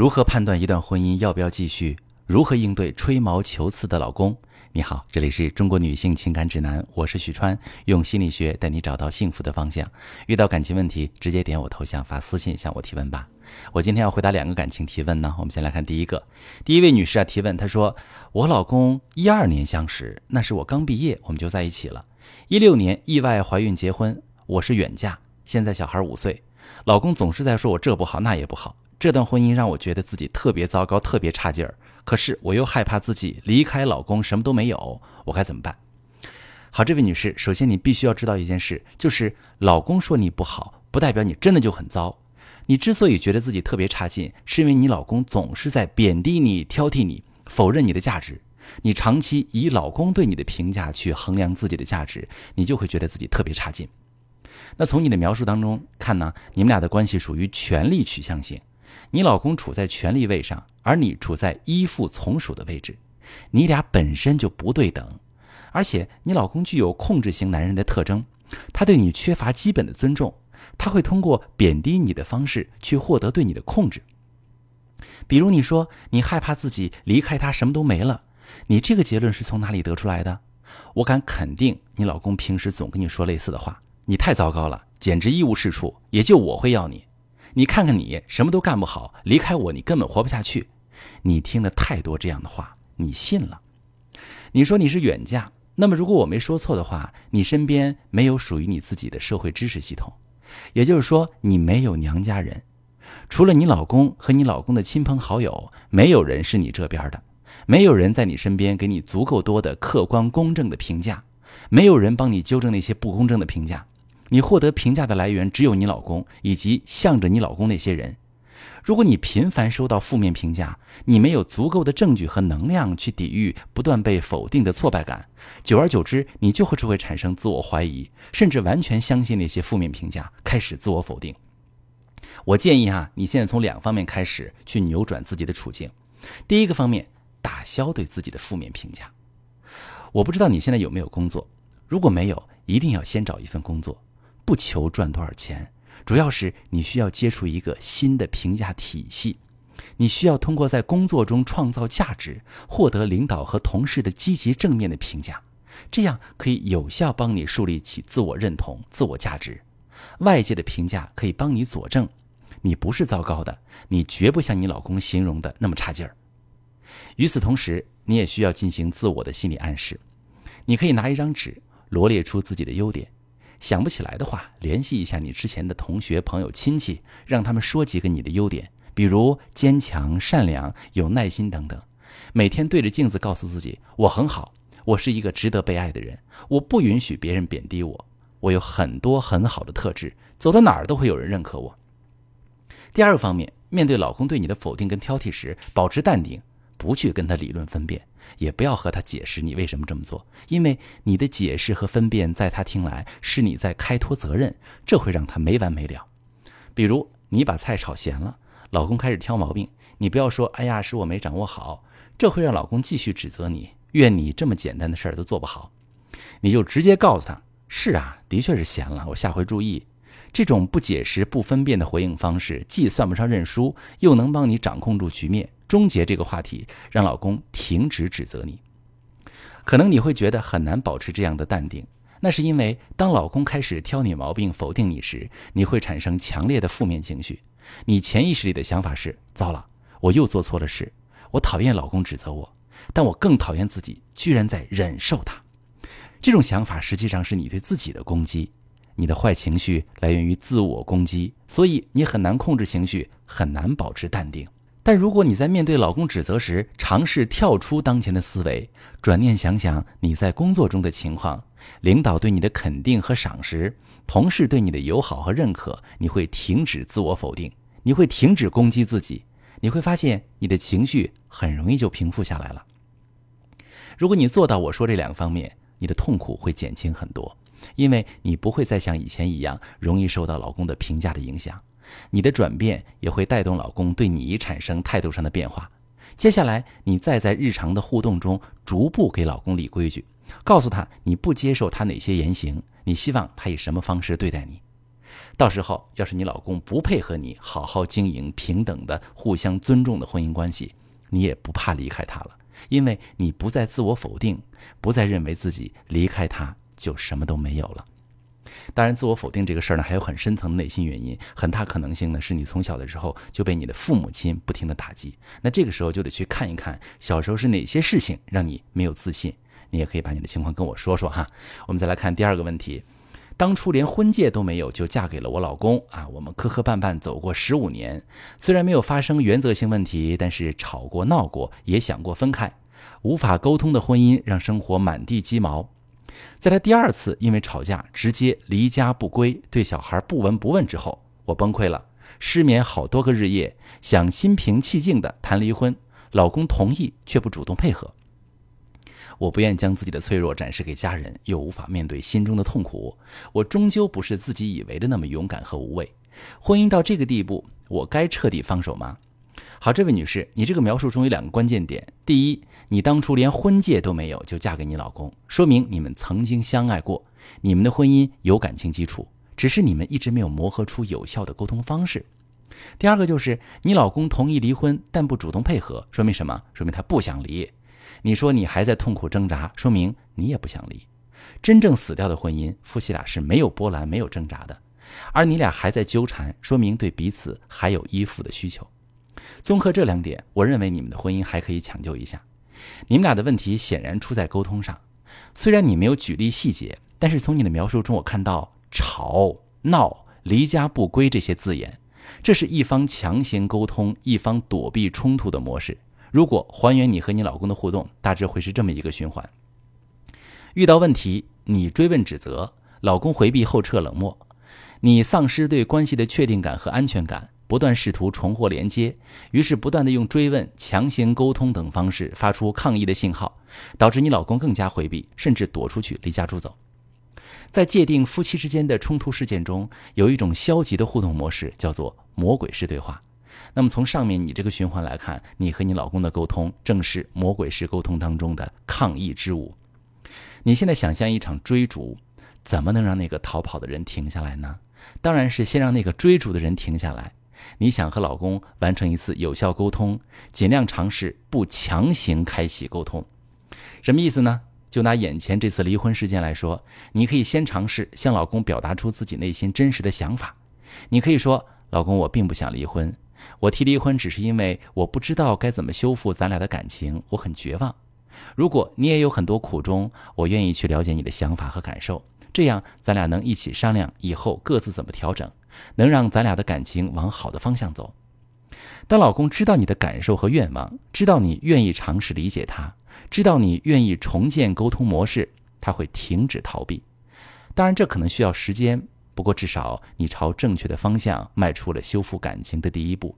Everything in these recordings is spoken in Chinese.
如何判断一段婚姻要不要继续？如何应对吹毛求疵的老公？你好，这里是中国女性情感指南，我是许川，用心理学带你找到幸福的方向。遇到感情问题，直接点我头像发私信向我提问吧。我今天要回答两个感情提问呢。我们先来看第一个，第一位女士啊提问，她说：“我老公一二年相识，那是我刚毕业我们就在一起了，一六年意外怀孕结婚，我是远嫁，现在小孩五岁，老公总是在说我这不好那也不好。”这段婚姻让我觉得自己特别糟糕，特别差劲儿。可是我又害怕自己离开老公什么都没有，我该怎么办？好，这位女士，首先你必须要知道一件事，就是老公说你不好，不代表你真的就很糟。你之所以觉得自己特别差劲，是因为你老公总是在贬低你、挑剔你、否认你的价值。你长期以老公对你的评价去衡量自己的价值，你就会觉得自己特别差劲。那从你的描述当中看呢，你们俩的关系属于权力取向型。你老公处在权力位上，而你处在依附从属的位置，你俩本身就不对等，而且你老公具有控制型男人的特征，他对你缺乏基本的尊重，他会通过贬低你的方式去获得对你的控制。比如你说你害怕自己离开他什么都没了，你这个结论是从哪里得出来的？我敢肯定，你老公平时总跟你说类似的话，你太糟糕了，简直一无是处，也就我会要你。你看看你什么都干不好，离开我你根本活不下去。你听了太多这样的话，你信了。你说你是远嫁，那么如果我没说错的话，你身边没有属于你自己的社会支持系统，也就是说你没有娘家人，除了你老公和你老公的亲朋好友，没有人是你这边的，没有人在你身边给你足够多的客观公正的评价，没有人帮你纠正那些不公正的评价。你获得评价的来源只有你老公以及向着你老公那些人。如果你频繁收到负面评价，你没有足够的证据和能量去抵御不断被否定的挫败感，久而久之，你就会只会产生自我怀疑，甚至完全相信那些负面评价，开始自我否定。我建议啊，你现在从两方面开始去扭转自己的处境。第一个方面，打消对自己的负面评价。我不知道你现在有没有工作，如果没有，一定要先找一份工作。不求赚多少钱，主要是你需要接触一个新的评价体系。你需要通过在工作中创造价值，获得领导和同事的积极正面的评价，这样可以有效帮你树立起自我认同、自我价值。外界的评价可以帮你佐证，你不是糟糕的，你绝不像你老公形容的那么差劲儿。与此同时，你也需要进行自我的心理暗示。你可以拿一张纸，罗列出自己的优点。想不起来的话，联系一下你之前的同学、朋友、亲戚，让他们说几个你的优点，比如坚强、善良、有耐心等等。每天对着镜子告诉自己：“我很好，我是一个值得被爱的人，我不允许别人贬低我，我有很多很好的特质，走到哪儿都会有人认可我。”第二个方面，面对老公对你的否定跟挑剔时，保持淡定，不去跟他理论分辨。也不要和他解释你为什么这么做，因为你的解释和分辨在他听来是你在开脱责任，这会让他没完没了。比如你把菜炒咸了，老公开始挑毛病，你不要说“哎呀，是我没掌握好”，这会让老公继续指责你，怨你这么简单的事儿都做不好。你就直接告诉他：“是啊，的确是咸了，我下回注意。”这种不解释、不分辨的回应方式，既算不上认输，又能帮你掌控住局面。终结这个话题，让老公停止指责你。可能你会觉得很难保持这样的淡定，那是因为当老公开始挑你毛病、否定你时，你会产生强烈的负面情绪。你潜意识里的想法是：糟了，我又做错了事，我讨厌老公指责我，但我更讨厌自己居然在忍受他。这种想法实际上是你对自己的攻击。你的坏情绪来源于自我攻击，所以你很难控制情绪，很难保持淡定。但如果你在面对老公指责时，尝试跳出当前的思维，转念想想你在工作中的情况，领导对你的肯定和赏识，同事对你的友好和认可，你会停止自我否定，你会停止攻击自己，你会发现你的情绪很容易就平复下来了。如果你做到我说这两个方面，你的痛苦会减轻很多，因为你不会再像以前一样容易受到老公的评价的影响。你的转变也会带动老公对你产生态度上的变化。接下来，你再在日常的互动中逐步给老公立规矩，告诉他你不接受他哪些言行，你希望他以什么方式对待你。到时候要是你老公不配合你好好经营平等的、互相尊重的婚姻关系，你也不怕离开他了，因为你不再自我否定，不再认为自己离开他就什么都没有了。当然，自我否定这个事儿呢，还有很深层的内心原因，很大可能性呢是你从小的时候就被你的父母亲不停的打击。那这个时候就得去看一看小时候是哪些事情让你没有自信。你也可以把你的情况跟我说说哈。我们再来看第二个问题，当初连婚戒都没有就嫁给了我老公啊，我们磕磕绊绊走过十五年，虽然没有发生原则性问题，但是吵过闹过，也想过分开，无法沟通的婚姻让生活满地鸡毛。在他第二次因为吵架直接离家不归，对小孩不闻不问之后，我崩溃了，失眠好多个日夜，想心平气静的谈离婚，老公同意却不主动配合。我不愿将自己的脆弱展示给家人，又无法面对心中的痛苦，我终究不是自己以为的那么勇敢和无畏。婚姻到这个地步，我该彻底放手吗？好，这位女士，你这个描述中有两个关键点。第一，你当初连婚戒都没有就嫁给你老公，说明你们曾经相爱过，你们的婚姻有感情基础，只是你们一直没有磨合出有效的沟通方式。第二个就是你老公同意离婚，但不主动配合，说明什么？说明他不想离。你说你还在痛苦挣扎，说明你也不想离。真正死掉的婚姻，夫妻俩是没有波澜、没有挣扎的，而你俩还在纠缠，说明对彼此还有依附的需求。综合这两点，我认为你们的婚姻还可以抢救一下。你们俩的问题显然出在沟通上，虽然你没有举例细节，但是从你的描述中，我看到吵闹、离家不归这些字眼，这是一方强行沟通、一方躲避冲突的模式。如果还原你和你老公的互动，大致会是这么一个循环：遇到问题，你追问指责，老公回避后撤冷漠，你丧失对关系的确定感和安全感。不断试图重获连接，于是不断的用追问、强行沟通等方式发出抗议的信号，导致你老公更加回避，甚至躲出去离家出走。在界定夫妻之间的冲突事件中，有一种消极的互动模式，叫做魔鬼式对话。那么从上面你这个循环来看，你和你老公的沟通正是魔鬼式沟通当中的抗议之舞。你现在想象一场追逐，怎么能让那个逃跑的人停下来呢？当然是先让那个追逐的人停下来。你想和老公完成一次有效沟通，尽量尝试不强行开启沟通。什么意思呢？就拿眼前这次离婚事件来说，你可以先尝试向老公表达出自己内心真实的想法。你可以说：“老公，我并不想离婚，我提离婚只是因为我不知道该怎么修复咱俩的感情，我很绝望。如果你也有很多苦衷，我愿意去了解你的想法和感受，这样咱俩能一起商量以后各自怎么调整。”能让咱俩的感情往好的方向走。当老公知道你的感受和愿望，知道你愿意尝试理解他，知道你愿意重建沟通模式，他会停止逃避。当然，这可能需要时间，不过至少你朝正确的方向迈出了修复感情的第一步。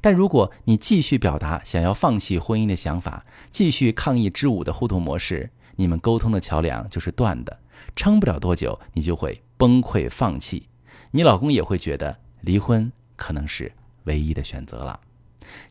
但如果你继续表达想要放弃婚姻的想法，继续抗议之舞的互动模式，你们沟通的桥梁就是断的，撑不了多久，你就会崩溃放弃。你老公也会觉得离婚可能是唯一的选择了，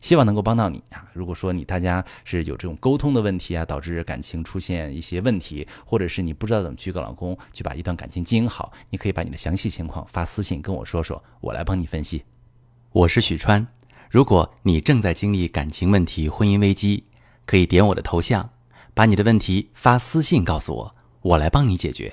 希望能够帮到你啊！如果说你大家是有这种沟通的问题啊，导致感情出现一些问题，或者是你不知道怎么去跟老公去把一段感情经营好，你可以把你的详细情况发私信跟我说说，我来帮你分析。我是许川，如果你正在经历感情问题、婚姻危机，可以点我的头像，把你的问题发私信告诉我，我来帮你解决。